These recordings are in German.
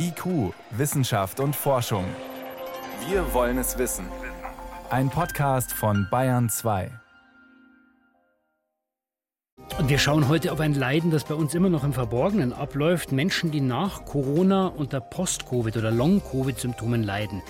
IQ, Wissenschaft und Forschung. Wir wollen es wissen. Ein Podcast von Bayern 2. Und wir schauen heute auf ein Leiden, das bei uns immer noch im Verborgenen abläuft. Menschen, die nach Corona unter Post-Covid oder Long-Covid-Symptomen leiden.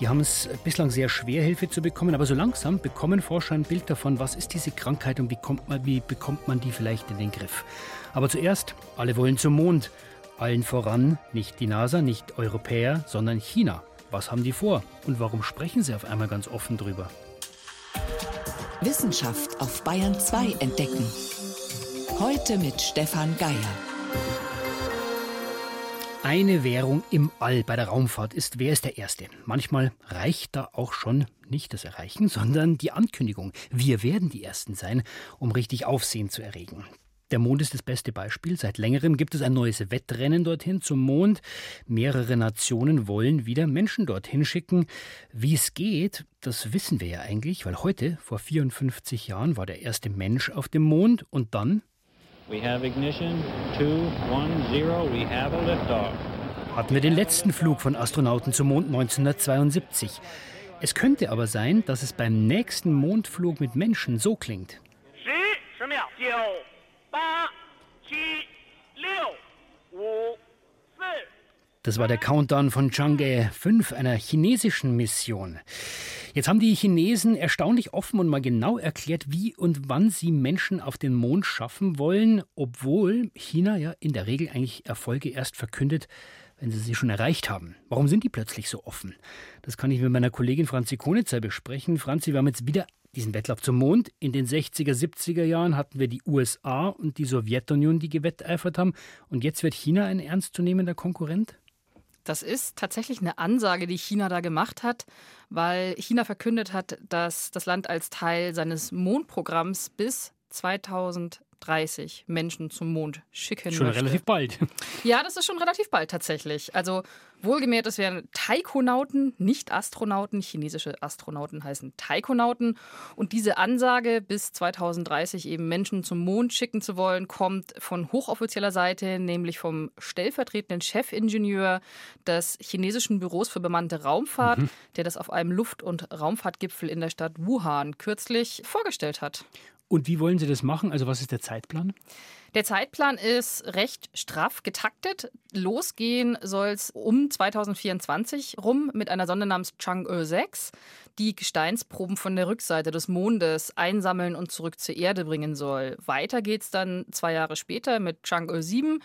Die haben es bislang sehr schwer, Hilfe zu bekommen, aber so langsam bekommen Forscher ein Bild davon, was ist diese Krankheit und wie, man, wie bekommt man die vielleicht in den Griff. Aber zuerst, alle wollen zum Mond. Allen voran nicht die NASA, nicht Europäer, sondern China. Was haben die vor und warum sprechen sie auf einmal ganz offen drüber? Wissenschaft auf Bayern 2 entdecken. Heute mit Stefan Geier. Eine Währung im All bei der Raumfahrt ist, wer ist der Erste? Manchmal reicht da auch schon nicht das Erreichen, sondern die Ankündigung. Wir werden die Ersten sein, um richtig Aufsehen zu erregen. Der Mond ist das beste Beispiel. Seit längerem gibt es ein neues Wettrennen dorthin zum Mond. Mehrere Nationen wollen wieder Menschen dorthin schicken. Wie es geht, das wissen wir ja eigentlich, weil heute, vor 54 Jahren, war der erste Mensch auf dem Mond und dann. We have ignition 210, we have a liftoff. Hatten wir den letzten Flug von Astronauten zum Mond 1972. Es könnte aber sein, dass es beim nächsten Mondflug mit Menschen so klingt. Sie, 八七六五四 das war der Countdown von Chang'e 5, einer chinesischen Mission. Jetzt haben die Chinesen erstaunlich offen und mal genau erklärt, wie und wann sie Menschen auf den Mond schaffen wollen, obwohl China ja in der Regel eigentlich Erfolge erst verkündet, wenn sie sie schon erreicht haben. Warum sind die plötzlich so offen? Das kann ich mit meiner Kollegin Franzi Konitzer besprechen. Franzi, wir haben jetzt wieder diesen Wettlauf zum Mond. In den 60er, 70er Jahren hatten wir die USA und die Sowjetunion, die gewetteifert haben. Und jetzt wird China ein ernstzunehmender Konkurrent? Das ist tatsächlich eine Ansage, die China da gemacht hat, weil China verkündet hat, dass das Land als Teil seines Mondprogramms bis 2000 30 Menschen zum Mond schicken Schon möchte. relativ bald. Ja, das ist schon relativ bald tatsächlich. Also wohlgemerkt, es wären Taikonauten, nicht Astronauten. Chinesische Astronauten heißen Taikonauten. Und diese Ansage, bis 2030 eben Menschen zum Mond schicken zu wollen, kommt von hochoffizieller Seite, nämlich vom stellvertretenden Chefingenieur des chinesischen Büros für bemannte Raumfahrt, mhm. der das auf einem Luft- und Raumfahrtgipfel in der Stadt Wuhan kürzlich vorgestellt hat. Und wie wollen Sie das machen? Also was ist der Zeitplan? Der Zeitplan ist recht straff getaktet. Losgehen soll es um 2024 rum mit einer Sonde namens Chang'e 6, die Gesteinsproben von der Rückseite des Mondes einsammeln und zurück zur Erde bringen soll. Weiter geht es dann zwei Jahre später mit Chang'e 7.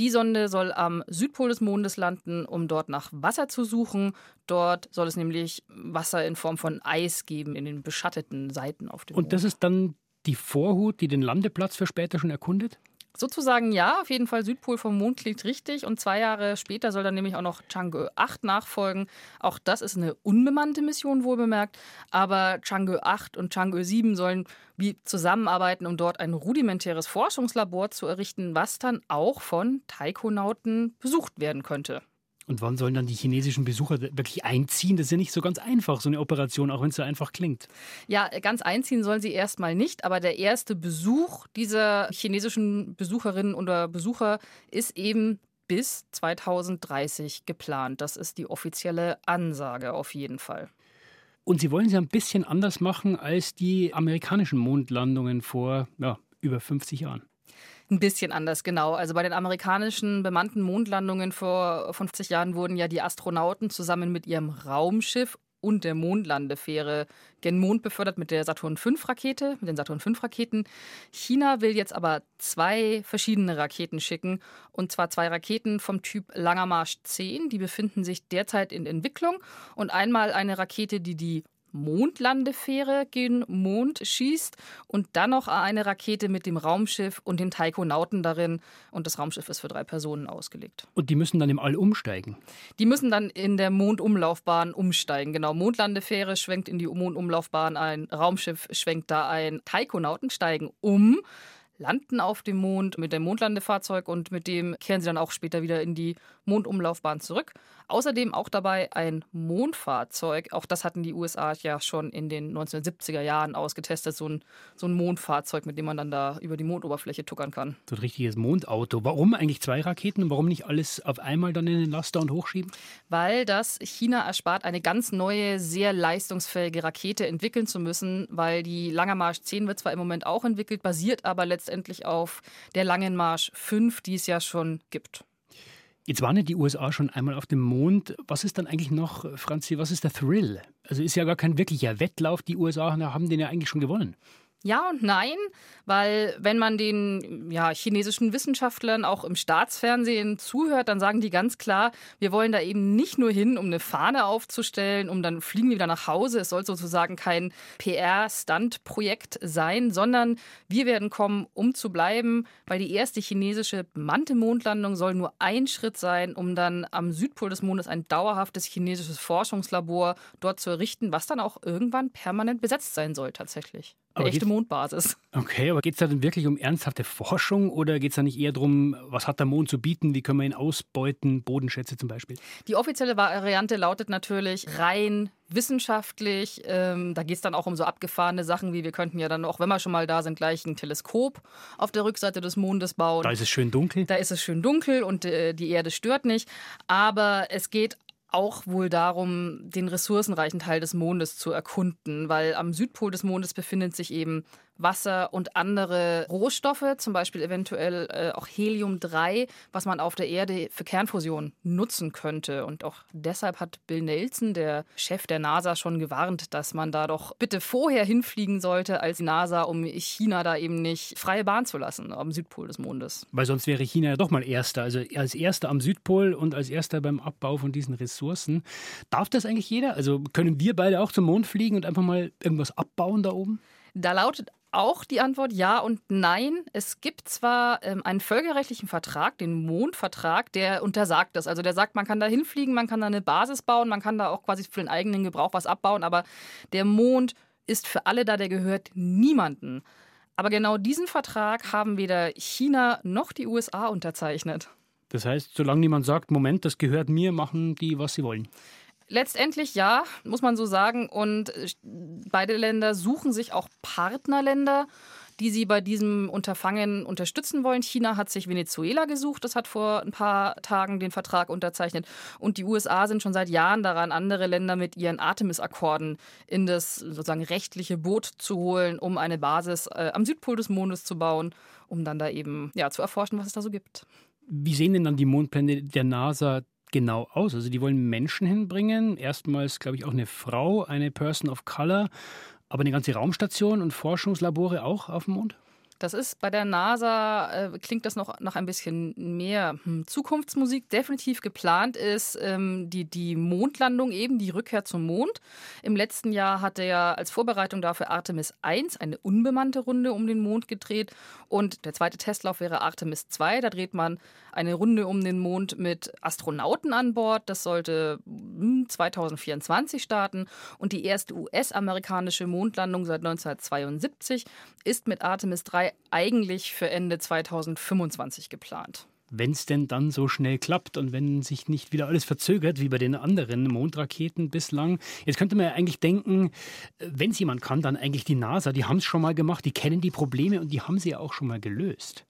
Die Sonde soll am Südpol des Mondes landen, um dort nach Wasser zu suchen. Dort soll es nämlich Wasser in Form von Eis geben in den beschatteten Seiten auf dem Und Mond. das ist dann die Vorhut, die den Landeplatz für später schon erkundet? Sozusagen ja, auf jeden Fall Südpol vom Mond klingt richtig. Und zwei Jahre später soll dann nämlich auch noch Chang'e 8 nachfolgen. Auch das ist eine unbemannte Mission, wohl bemerkt. Aber Chang'e 8 und Chang'e 7 sollen wie zusammenarbeiten, um dort ein rudimentäres Forschungslabor zu errichten, was dann auch von Taikonauten besucht werden könnte. Und wann sollen dann die chinesischen Besucher wirklich einziehen? Das ist ja nicht so ganz einfach, so eine Operation, auch wenn es so einfach klingt. Ja, ganz einziehen sollen sie erstmal nicht, aber der erste Besuch dieser chinesischen Besucherinnen oder Besucher ist eben bis 2030 geplant. Das ist die offizielle Ansage auf jeden Fall. Und sie wollen sie ein bisschen anders machen als die amerikanischen Mondlandungen vor ja, über 50 Jahren. Ein bisschen anders, genau. Also bei den amerikanischen bemannten Mondlandungen vor 50 Jahren wurden ja die Astronauten zusammen mit ihrem Raumschiff und der Mondlandefähre gen Mond befördert mit der Saturn V-Rakete, mit den Saturn V-Raketen. China will jetzt aber zwei verschiedene Raketen schicken. Und zwar zwei Raketen vom Typ Langer Marsch 10. Die befinden sich derzeit in Entwicklung. Und einmal eine Rakete, die die Mondlandefähre gen Mond schießt und dann noch eine Rakete mit dem Raumschiff und den Taikonauten darin. Und das Raumschiff ist für drei Personen ausgelegt. Und die müssen dann im All umsteigen? Die müssen dann in der Mondumlaufbahn umsteigen. Genau, Mondlandefähre schwenkt in die Mondumlaufbahn ein, Raumschiff schwenkt da ein, Taikonauten steigen um landen auf dem Mond mit dem Mondlandefahrzeug und mit dem kehren sie dann auch später wieder in die Mondumlaufbahn zurück. Außerdem auch dabei ein Mondfahrzeug. Auch das hatten die USA ja schon in den 1970er Jahren ausgetestet. So ein, so ein Mondfahrzeug, mit dem man dann da über die Mondoberfläche tuckern kann. So ein richtiges Mondauto. Warum eigentlich zwei Raketen? Warum nicht alles auf einmal dann in den Laster und hochschieben? Weil das China erspart, eine ganz neue, sehr leistungsfähige Rakete entwickeln zu müssen, weil die Langer Marsch 10 wird zwar im Moment auch entwickelt, basiert aber letztendlich auf der Langen Marsch 5, die es ja schon gibt. Jetzt waren ja die USA schon einmal auf dem Mond. Was ist dann eigentlich noch, Franzi, was ist der Thrill? Also ist ja gar kein wirklicher Wettlauf. Die USA haben den ja eigentlich schon gewonnen. Ja und nein, weil wenn man den ja, chinesischen Wissenschaftlern auch im Staatsfernsehen zuhört, dann sagen die ganz klar, wir wollen da eben nicht nur hin, um eine Fahne aufzustellen, um dann fliegen wir wieder nach Hause. Es soll sozusagen kein PR-Stunt-Projekt sein, sondern wir werden kommen, um zu bleiben, weil die erste chinesische bemannte Mondlandung soll nur ein Schritt sein, um dann am Südpol des Mondes ein dauerhaftes chinesisches Forschungslabor dort zu errichten, was dann auch irgendwann permanent besetzt sein soll tatsächlich. Eine echte Mondbasis. Okay, aber geht es da denn wirklich um ernsthafte Forschung oder geht es da nicht eher darum, was hat der Mond zu bieten, wie können wir ihn ausbeuten, Bodenschätze zum Beispiel? Die offizielle Variante lautet natürlich rein wissenschaftlich. Ähm, da geht es dann auch um so abgefahrene Sachen, wie wir könnten ja dann auch, wenn wir schon mal da sind, gleich ein Teleskop auf der Rückseite des Mondes bauen. Da ist es schön dunkel. Da ist es schön dunkel und äh, die Erde stört nicht. Aber es geht auch wohl darum, den ressourcenreichen Teil des Mondes zu erkunden, weil am Südpol des Mondes befindet sich eben Wasser und andere Rohstoffe, zum Beispiel eventuell äh, auch Helium-3, was man auf der Erde für Kernfusion nutzen könnte. Und auch deshalb hat Bill Nelson, der Chef der NASA, schon gewarnt, dass man da doch bitte vorher hinfliegen sollte als NASA, um China da eben nicht freie Bahn zu lassen am Südpol des Mondes. Weil sonst wäre China ja doch mal Erster, also als Erster am Südpol und als Erster beim Abbau von diesen Ressourcen. Darf das eigentlich jeder? Also können wir beide auch zum Mond fliegen und einfach mal irgendwas abbauen da oben? Da lautet auch die Antwort ja und nein. Es gibt zwar ähm, einen völkerrechtlichen Vertrag, den Mondvertrag, der untersagt das. Also der sagt, man kann da hinfliegen, man kann da eine Basis bauen, man kann da auch quasi für den eigenen Gebrauch was abbauen, aber der Mond ist für alle da, der gehört niemanden. Aber genau diesen Vertrag haben weder China noch die USA unterzeichnet. Das heißt, solange niemand sagt, Moment, das gehört mir, machen die, was sie wollen. Letztendlich ja, muss man so sagen. Und äh, beide Länder suchen sich auch Partnerländer, die sie bei diesem Unterfangen unterstützen wollen. China hat sich Venezuela gesucht, das hat vor ein paar Tagen den Vertrag unterzeichnet. Und die USA sind schon seit Jahren daran, andere Länder mit ihren Artemis-Akkorden in das sozusagen rechtliche Boot zu holen, um eine Basis äh, am Südpol des Mondes zu bauen, um dann da eben ja, zu erforschen, was es da so gibt. Wie sehen denn dann die Mondpläne der NASA genau aus? Also die wollen Menschen hinbringen, erstmals glaube ich auch eine Frau, eine Person of Color, aber eine ganze Raumstation und Forschungslabore auch auf dem Mond? Das ist bei der NASA, äh, klingt das noch nach ein bisschen mehr hm, Zukunftsmusik. Definitiv geplant ist ähm, die, die Mondlandung eben, die Rückkehr zum Mond. Im letzten Jahr hatte ja als Vorbereitung dafür Artemis 1 eine unbemannte Runde um den Mond gedreht. Und der zweite Testlauf wäre Artemis 2. Da dreht man eine Runde um den Mond mit Astronauten an Bord. Das sollte 2024 hm, starten. Und die erste US-amerikanische Mondlandung seit 1972 ist mit Artemis 3 eigentlich für Ende 2025 geplant. Wenn es denn dann so schnell klappt und wenn sich nicht wieder alles verzögert, wie bei den anderen Mondraketen bislang. Jetzt könnte man ja eigentlich denken, wenn es jemand kann, dann eigentlich die NASA. Die haben es schon mal gemacht, die kennen die Probleme und die haben sie ja auch schon mal gelöst.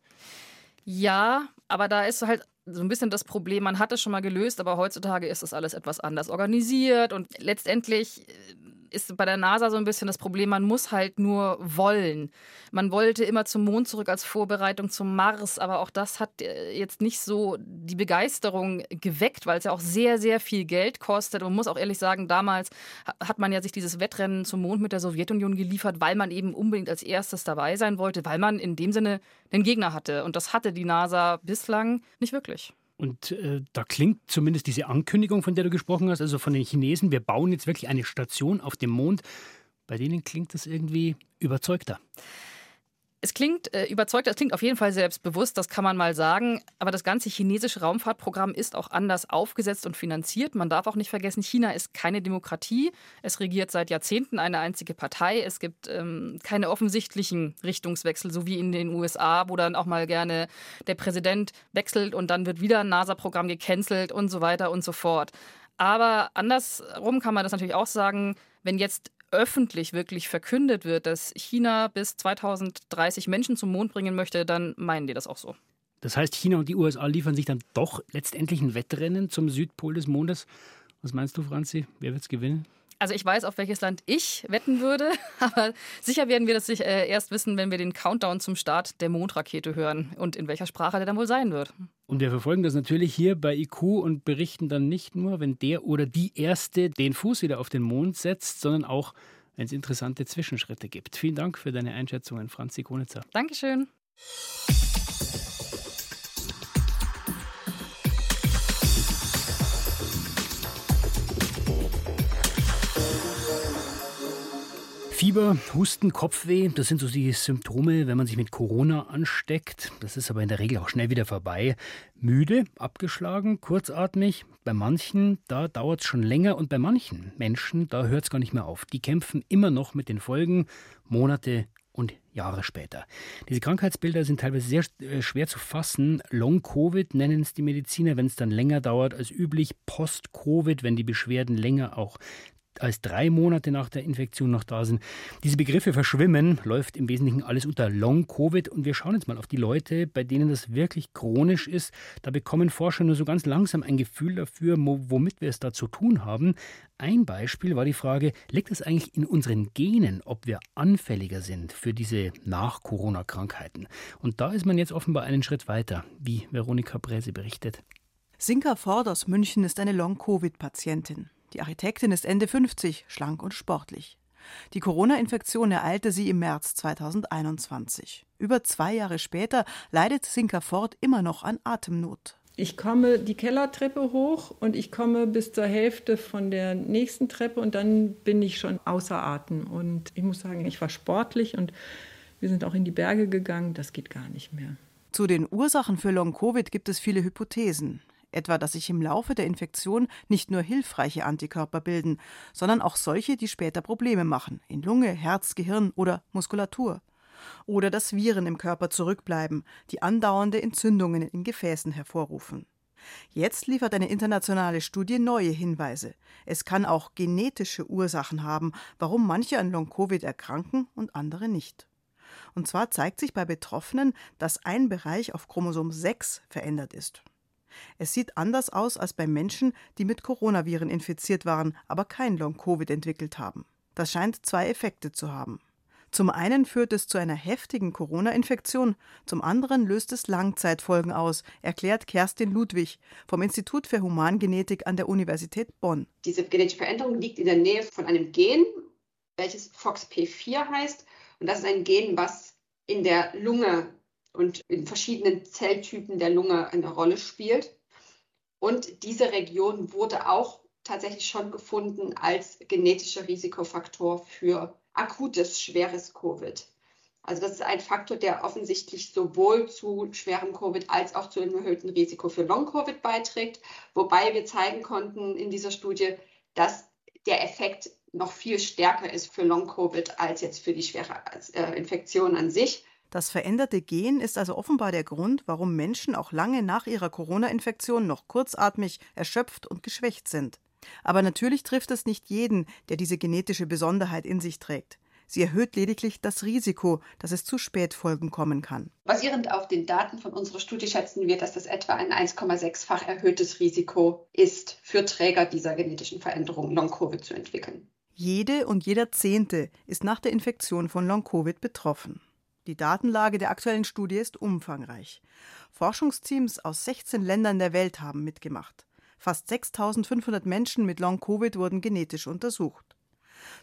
Ja, aber da ist halt so ein bisschen das Problem, man hat es schon mal gelöst, aber heutzutage ist das alles etwas anders organisiert und letztendlich ist bei der NASA so ein bisschen das Problem, man muss halt nur wollen. Man wollte immer zum Mond zurück als Vorbereitung zum Mars, aber auch das hat äh, jetzt nicht so die Begeisterung geweckt, weil es ja auch sehr, sehr viel Geld kostet. Und man muss auch ehrlich sagen, damals hat man ja sich dieses Wettrennen zum Mond mit der Sowjetunion geliefert, weil man eben unbedingt als erstes dabei sein wollte, weil man in dem Sinne den Gegner hatte. Und das hatte die NASA bislang nicht wirklich. Und äh, da klingt zumindest diese Ankündigung, von der du gesprochen hast, also von den Chinesen, wir bauen jetzt wirklich eine Station auf dem Mond, bei denen klingt das irgendwie überzeugter. Es klingt äh, überzeugt, es klingt auf jeden Fall selbstbewusst, das kann man mal sagen. Aber das ganze chinesische Raumfahrtprogramm ist auch anders aufgesetzt und finanziert. Man darf auch nicht vergessen, China ist keine Demokratie. Es regiert seit Jahrzehnten eine einzige Partei. Es gibt ähm, keine offensichtlichen Richtungswechsel, so wie in den USA, wo dann auch mal gerne der Präsident wechselt und dann wird wieder ein NASA-Programm gecancelt und so weiter und so fort. Aber andersrum kann man das natürlich auch sagen, wenn jetzt öffentlich wirklich verkündet wird, dass China bis 2030 Menschen zum Mond bringen möchte, dann meinen die das auch so. Das heißt, China und die USA liefern sich dann doch letztendlich ein Wettrennen zum Südpol des Mondes. Was meinst du, Franzi? Wer wird es gewinnen? Also ich weiß, auf welches Land ich wetten würde, aber sicher werden wir das äh, erst wissen, wenn wir den Countdown zum Start der Mondrakete hören und in welcher Sprache der dann wohl sein wird. Und wir verfolgen das natürlich hier bei IQ und berichten dann nicht nur, wenn der oder die Erste den Fuß wieder auf den Mond setzt, sondern auch, wenn es interessante Zwischenschritte gibt. Vielen Dank für deine Einschätzungen, Franzi Konitzer. Dankeschön. Fieber, Husten, Kopfweh, das sind so die Symptome, wenn man sich mit Corona ansteckt. Das ist aber in der Regel auch schnell wieder vorbei. Müde, abgeschlagen, kurzatmig. Bei manchen, da dauert es schon länger und bei manchen Menschen, da hört es gar nicht mehr auf. Die kämpfen immer noch mit den Folgen, Monate und Jahre später. Diese Krankheitsbilder sind teilweise sehr äh, schwer zu fassen. Long-Covid nennen es die Mediziner, wenn es dann länger dauert als üblich. Post-Covid, wenn die Beschwerden länger auch als drei Monate nach der Infektion noch da sind. Diese Begriffe verschwimmen, läuft im Wesentlichen alles unter Long-Covid. Und wir schauen jetzt mal auf die Leute, bei denen das wirklich chronisch ist. Da bekommen Forscher nur so ganz langsam ein Gefühl dafür, womit wir es da zu tun haben. Ein Beispiel war die Frage, liegt es eigentlich in unseren Genen, ob wir anfälliger sind für diese Nach-Corona-Krankheiten? Und da ist man jetzt offenbar einen Schritt weiter, wie Veronika Bräse berichtet. Sinka Ford aus München ist eine Long-Covid-Patientin. Die Architektin ist Ende 50, schlank und sportlich. Die Corona-Infektion ereilte sie im März 2021. Über zwei Jahre später leidet Sinka Ford immer noch an Atemnot. Ich komme die Kellertreppe hoch und ich komme bis zur Hälfte von der nächsten Treppe und dann bin ich schon außer Atem. Und ich muss sagen, ich war sportlich und wir sind auch in die Berge gegangen. Das geht gar nicht mehr. Zu den Ursachen für Long-Covid gibt es viele Hypothesen etwa dass sich im Laufe der Infektion nicht nur hilfreiche Antikörper bilden, sondern auch solche, die später Probleme machen, in Lunge, Herz, Gehirn oder Muskulatur. Oder dass Viren im Körper zurückbleiben, die andauernde Entzündungen in Gefäßen hervorrufen. Jetzt liefert eine internationale Studie neue Hinweise. Es kann auch genetische Ursachen haben, warum manche an Long-Covid erkranken und andere nicht. Und zwar zeigt sich bei Betroffenen, dass ein Bereich auf Chromosom 6 verändert ist. Es sieht anders aus als bei Menschen, die mit Coronaviren infiziert waren, aber kein Long-Covid entwickelt haben. Das scheint zwei Effekte zu haben. Zum einen führt es zu einer heftigen Corona-Infektion, zum anderen löst es Langzeitfolgen aus, erklärt Kerstin Ludwig vom Institut für Humangenetik an der Universität Bonn. Diese genetische Veränderung liegt in der Nähe von einem Gen, welches FOXP4 heißt. Und das ist ein Gen, was in der Lunge und in verschiedenen Zelltypen der Lunge eine Rolle spielt. Und diese Region wurde auch tatsächlich schon gefunden als genetischer Risikofaktor für akutes, schweres Covid. Also das ist ein Faktor, der offensichtlich sowohl zu schwerem Covid als auch zu einem erhöhten Risiko für Long-Covid beiträgt. Wobei wir zeigen konnten in dieser Studie, dass der Effekt noch viel stärker ist für Long-Covid als jetzt für die schwere äh, Infektion an sich. Das veränderte Gen ist also offenbar der Grund, warum Menschen auch lange nach ihrer Corona-Infektion noch kurzatmig, erschöpft und geschwächt sind. Aber natürlich trifft es nicht jeden, der diese genetische Besonderheit in sich trägt. Sie erhöht lediglich das Risiko, dass es zu Spätfolgen kommen kann. Basierend auf den Daten von unserer Studie schätzen wir, dass das etwa ein 1,6-fach erhöhtes Risiko ist, für Träger dieser genetischen Veränderung Long-Covid zu entwickeln. Jede und jeder Zehnte ist nach der Infektion von Long-Covid betroffen. Die Datenlage der aktuellen Studie ist umfangreich. Forschungsteams aus 16 Ländern der Welt haben mitgemacht. Fast 6500 Menschen mit Long-Covid wurden genetisch untersucht.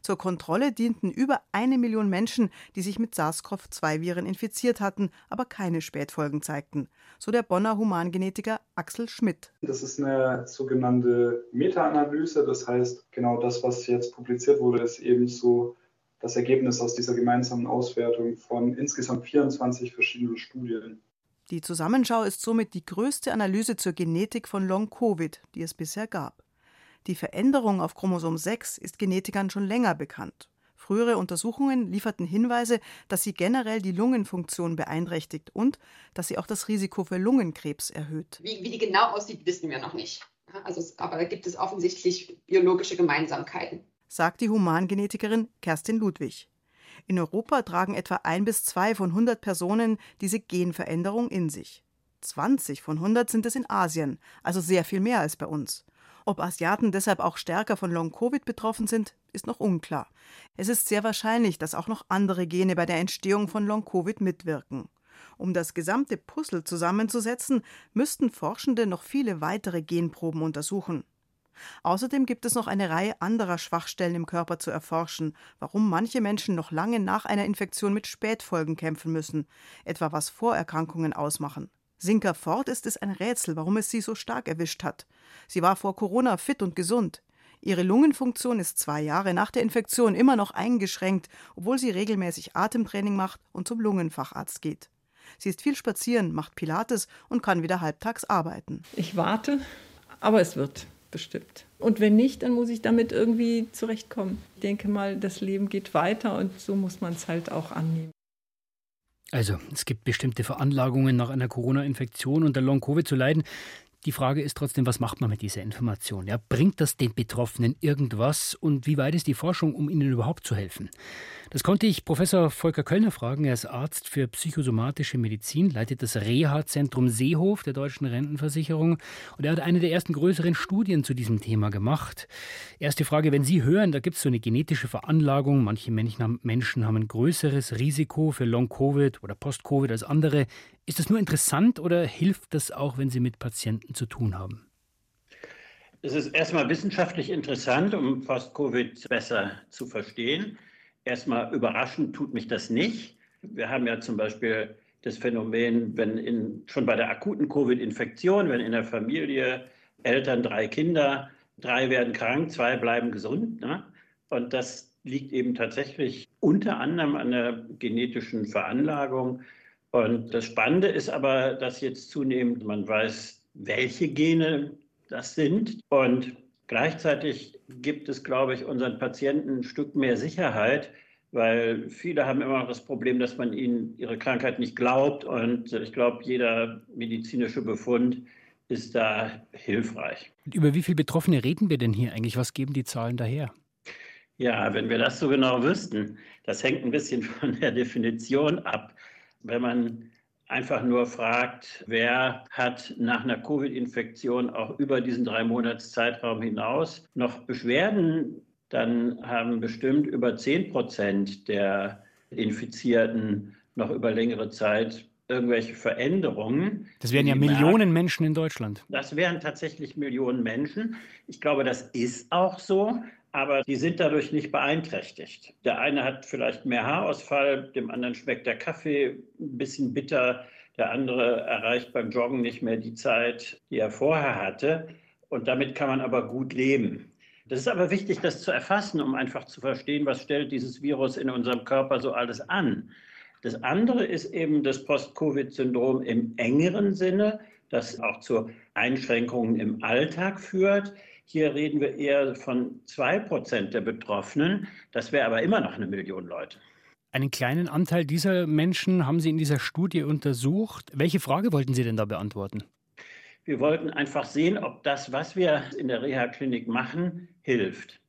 Zur Kontrolle dienten über eine Million Menschen, die sich mit SARS-CoV-2-Viren infiziert hatten, aber keine Spätfolgen zeigten, so der Bonner Humangenetiker Axel Schmidt. Das ist eine sogenannte Meta-Analyse, das heißt, genau das, was jetzt publiziert wurde, ist eben so das Ergebnis aus dieser gemeinsamen Auswertung von insgesamt 24 verschiedenen Studien. Die Zusammenschau ist somit die größte Analyse zur Genetik von Long-Covid, die es bisher gab. Die Veränderung auf Chromosom 6 ist Genetikern schon länger bekannt. Frühere Untersuchungen lieferten Hinweise, dass sie generell die Lungenfunktion beeinträchtigt und dass sie auch das Risiko für Lungenkrebs erhöht. Wie, wie die genau aussieht, wissen wir noch nicht. Also, aber da gibt es offensichtlich biologische Gemeinsamkeiten, sagt die Humangenetikerin Kerstin Ludwig. In Europa tragen etwa ein bis zwei von 100 Personen diese Genveränderung in sich. 20 von 100 sind es in Asien, also sehr viel mehr als bei uns. Ob Asiaten deshalb auch stärker von Long-Covid betroffen sind, ist noch unklar. Es ist sehr wahrscheinlich, dass auch noch andere Gene bei der Entstehung von Long-Covid mitwirken. Um das gesamte Puzzle zusammenzusetzen, müssten Forschende noch viele weitere Genproben untersuchen. Außerdem gibt es noch eine Reihe anderer Schwachstellen im Körper zu erforschen, warum manche Menschen noch lange nach einer Infektion mit Spätfolgen kämpfen müssen, etwa was Vorerkrankungen ausmachen. Sinker Ford ist es ein Rätsel, warum es sie so stark erwischt hat. Sie war vor Corona fit und gesund. Ihre Lungenfunktion ist zwei Jahre nach der Infektion immer noch eingeschränkt, obwohl sie regelmäßig Atemtraining macht und zum Lungenfacharzt geht. Sie ist viel spazieren, macht Pilates und kann wieder halbtags arbeiten. Ich warte, aber es wird bestimmt. Und wenn nicht, dann muss ich damit irgendwie zurechtkommen. Ich denke mal, das Leben geht weiter und so muss man es halt auch annehmen. Also, es gibt bestimmte Veranlagungen, nach einer Corona-Infektion unter Long-Covid zu leiden. Die Frage ist trotzdem, was macht man mit dieser Information? Ja, bringt das den Betroffenen irgendwas und wie weit ist die Forschung, um ihnen überhaupt zu helfen? Das konnte ich Professor Volker Kölner fragen. Er ist Arzt für psychosomatische Medizin, leitet das Reha-Zentrum Seehof der Deutschen Rentenversicherung und er hat eine der ersten größeren Studien zu diesem Thema gemacht. Erste Frage, wenn Sie hören, da gibt es so eine genetische Veranlagung, manche Menschen haben ein größeres Risiko für Long-Covid oder Post-Covid als andere. Ist das nur interessant oder hilft das auch, wenn Sie mit Patienten zu tun haben? Es ist erstmal wissenschaftlich interessant, um Post-Covid besser zu verstehen. Erstmal überraschend tut mich das nicht. Wir haben ja zum Beispiel das Phänomen, wenn in, schon bei der akuten Covid-Infektion, wenn in der Familie Eltern drei Kinder, drei werden krank, zwei bleiben gesund. Ne? Und das liegt eben tatsächlich unter anderem an der genetischen Veranlagung. Und das Spannende ist aber, dass jetzt zunehmend man weiß, welche Gene das sind. Und Gleichzeitig gibt es, glaube ich, unseren Patienten ein Stück mehr Sicherheit, weil viele haben immer noch das Problem, dass man ihnen ihre Krankheit nicht glaubt. Und ich glaube, jeder medizinische Befund ist da hilfreich. Über wie viele Betroffene reden wir denn hier eigentlich? Was geben die Zahlen daher? Ja, wenn wir das so genau wüssten, das hängt ein bisschen von der Definition ab. Wenn man einfach nur fragt, wer hat nach einer Covid-Infektion auch über diesen drei Monats Zeitraum hinaus noch Beschwerden, dann haben bestimmt über 10 Prozent der Infizierten noch über längere Zeit irgendwelche Veränderungen. Das wären ja Millionen Menschen in Deutschland. Das wären tatsächlich Millionen Menschen. Ich glaube, das ist auch so aber die sind dadurch nicht beeinträchtigt. Der eine hat vielleicht mehr Haarausfall, dem anderen schmeckt der Kaffee ein bisschen bitter, der andere erreicht beim Joggen nicht mehr die Zeit, die er vorher hatte. Und damit kann man aber gut leben. Das ist aber wichtig, das zu erfassen, um einfach zu verstehen, was stellt dieses Virus in unserem Körper so alles an. Das andere ist eben das Post-Covid-Syndrom im engeren Sinne, das auch zu Einschränkungen im Alltag führt. Hier reden wir eher von zwei Prozent der Betroffenen. Das wäre aber immer noch eine Million Leute. Einen kleinen Anteil dieser Menschen haben Sie in dieser Studie untersucht. Welche Frage wollten Sie denn da beantworten? Wir wollten einfach sehen, ob das, was wir in der Reha-Klinik machen, hilft.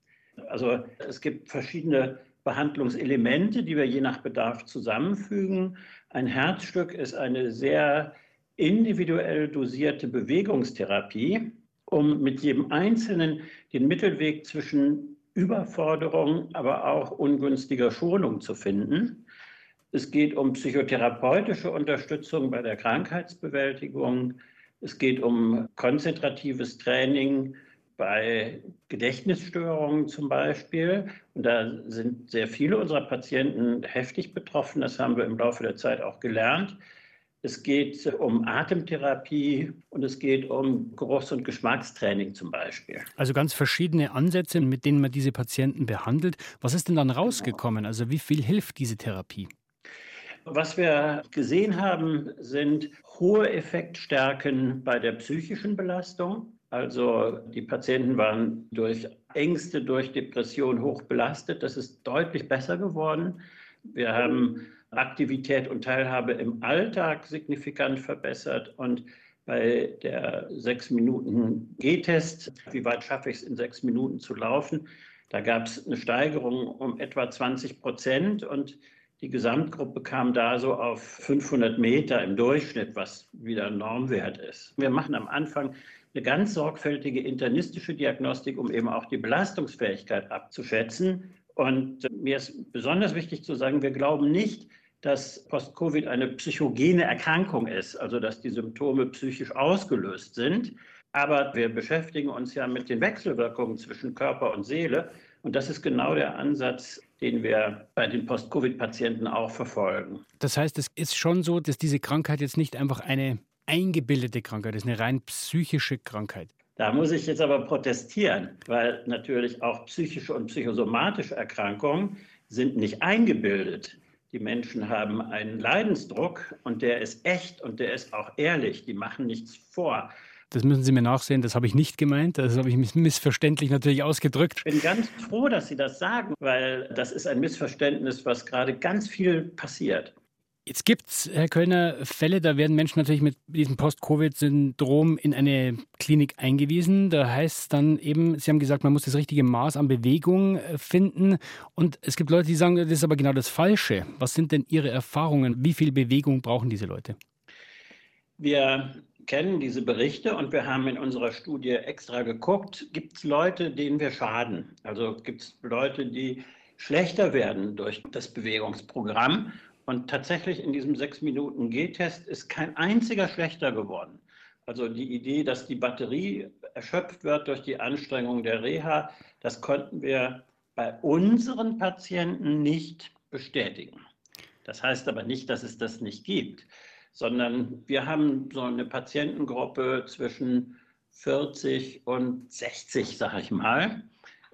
Also es gibt verschiedene Behandlungselemente, die wir je nach Bedarf zusammenfügen. Ein Herzstück ist eine sehr individuell dosierte Bewegungstherapie um mit jedem Einzelnen den Mittelweg zwischen Überforderung, aber auch ungünstiger Schonung zu finden. Es geht um psychotherapeutische Unterstützung bei der Krankheitsbewältigung. Es geht um konzentratives Training bei Gedächtnisstörungen zum Beispiel. Und da sind sehr viele unserer Patienten heftig betroffen. Das haben wir im Laufe der Zeit auch gelernt. Es geht um Atemtherapie und es geht um Geruchs- und Geschmackstraining zum Beispiel. Also ganz verschiedene Ansätze, mit denen man diese Patienten behandelt. Was ist denn dann rausgekommen? Also wie viel hilft diese Therapie? Was wir gesehen haben, sind hohe Effektstärken bei der psychischen Belastung. Also die Patienten waren durch Ängste, durch Depression hoch belastet. Das ist deutlich besser geworden. Wir haben Aktivität und Teilhabe im Alltag signifikant verbessert und bei der sechs Minuten G-Test, wie weit schaffe ich es in sechs Minuten zu laufen, da gab es eine Steigerung um etwa 20 Prozent und die Gesamtgruppe kam da so auf 500 Meter im Durchschnitt, was wieder Normwert ist. Wir machen am Anfang eine ganz sorgfältige internistische Diagnostik, um eben auch die Belastungsfähigkeit abzuschätzen. Und mir ist besonders wichtig zu sagen, wir glauben nicht, dass Post-Covid eine psychogene Erkrankung ist, also dass die Symptome psychisch ausgelöst sind. Aber wir beschäftigen uns ja mit den Wechselwirkungen zwischen Körper und Seele. Und das ist genau der Ansatz, den wir bei den Post-Covid-Patienten auch verfolgen. Das heißt, es ist schon so, dass diese Krankheit jetzt nicht einfach eine eingebildete Krankheit ist, eine rein psychische Krankheit. Da muss ich jetzt aber protestieren, weil natürlich auch psychische und psychosomatische Erkrankungen sind nicht eingebildet. Die Menschen haben einen Leidensdruck und der ist echt und der ist auch ehrlich. Die machen nichts vor. Das müssen Sie mir nachsehen, das habe ich nicht gemeint. Das habe ich missverständlich natürlich ausgedrückt. Ich bin ganz froh, dass Sie das sagen, weil das ist ein Missverständnis, was gerade ganz viel passiert. Jetzt gibt es, Herr Kölner, Fälle, da werden Menschen natürlich mit diesem Post-Covid-Syndrom in eine Klinik eingewiesen. Da heißt es dann eben, Sie haben gesagt, man muss das richtige Maß an Bewegung äh, finden. Und es gibt Leute, die sagen, das ist aber genau das Falsche. Was sind denn Ihre Erfahrungen? Wie viel Bewegung brauchen diese Leute? Wir kennen diese Berichte und wir haben in unserer Studie extra geguckt, gibt es Leute, denen wir schaden? Also gibt es Leute, die schlechter werden durch das Bewegungsprogramm und tatsächlich in diesem sechs Minuten G-Test ist kein einziger schlechter geworden. Also die Idee, dass die Batterie erschöpft wird durch die Anstrengung der Reha, das konnten wir bei unseren Patienten nicht bestätigen. Das heißt aber nicht, dass es das nicht gibt, sondern wir haben so eine Patientengruppe zwischen 40 und 60, sage ich mal.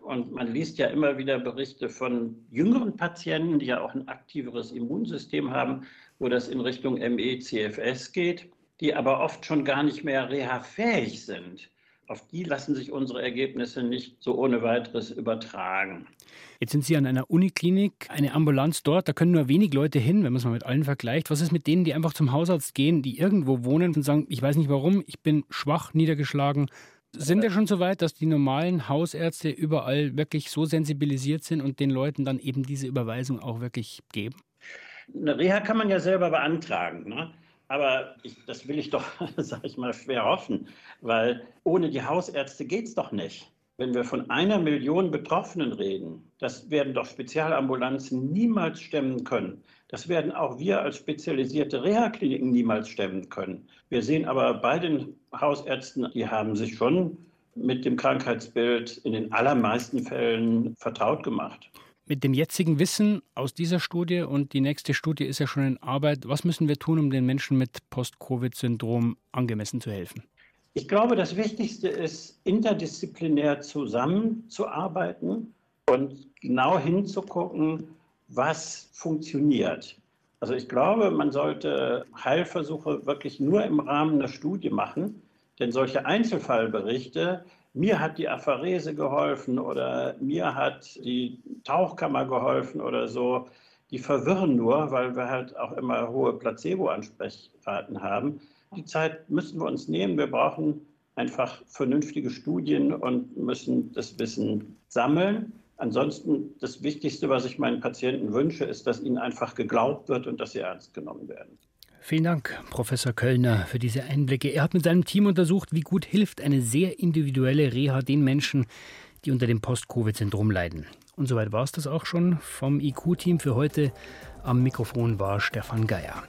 Und man liest ja immer wieder Berichte von jüngeren Patienten, die ja auch ein aktiveres Immunsystem haben, wo das in Richtung ME-CFS geht, die aber oft schon gar nicht mehr reha-fähig sind. Auf die lassen sich unsere Ergebnisse nicht so ohne weiteres übertragen. Jetzt sind Sie an einer Uniklinik, eine Ambulanz dort, da können nur wenig Leute hin, wenn man es mal mit allen vergleicht. Was ist mit denen, die einfach zum Hausarzt gehen, die irgendwo wohnen und sagen, ich weiß nicht warum, ich bin schwach, niedergeschlagen, sind wir schon so weit, dass die normalen Hausärzte überall wirklich so sensibilisiert sind und den Leuten dann eben diese Überweisung auch wirklich geben? Eine Reha kann man ja selber beantragen. Ne? Aber ich, das will ich doch, sage ich mal, schwer hoffen, weil ohne die Hausärzte geht es doch nicht. Wenn wir von einer Million Betroffenen reden, das werden doch Spezialambulanzen niemals stemmen können. Das werden auch wir als spezialisierte Reha-Kliniken niemals stemmen können. Wir sehen aber bei den Hausärzten, die haben sich schon mit dem Krankheitsbild in den allermeisten Fällen vertraut gemacht. Mit dem jetzigen Wissen aus dieser Studie und die nächste Studie ist ja schon in Arbeit, was müssen wir tun, um den Menschen mit Post-Covid-Syndrom angemessen zu helfen? Ich glaube, das Wichtigste ist, interdisziplinär zusammenzuarbeiten und genau hinzugucken, was funktioniert. Also ich glaube, man sollte Heilversuche wirklich nur im Rahmen der Studie machen, denn solche Einzelfallberichte, mir hat die Apharese geholfen oder mir hat die Tauchkammer geholfen oder so, die verwirren nur, weil wir halt auch immer hohe Placebo-Ansprechraten haben. Die Zeit müssen wir uns nehmen. Wir brauchen einfach vernünftige Studien und müssen das Wissen sammeln. Ansonsten das Wichtigste, was ich meinen Patienten wünsche, ist, dass ihnen einfach geglaubt wird und dass sie ernst genommen werden. Vielen Dank, Professor Kölner, für diese Einblicke. Er hat mit seinem Team untersucht, wie gut hilft eine sehr individuelle Reha den Menschen, die unter dem Post-Covid-Syndrom leiden. Und soweit war es das auch schon vom IQ-Team für heute. Am Mikrofon war Stefan Geier.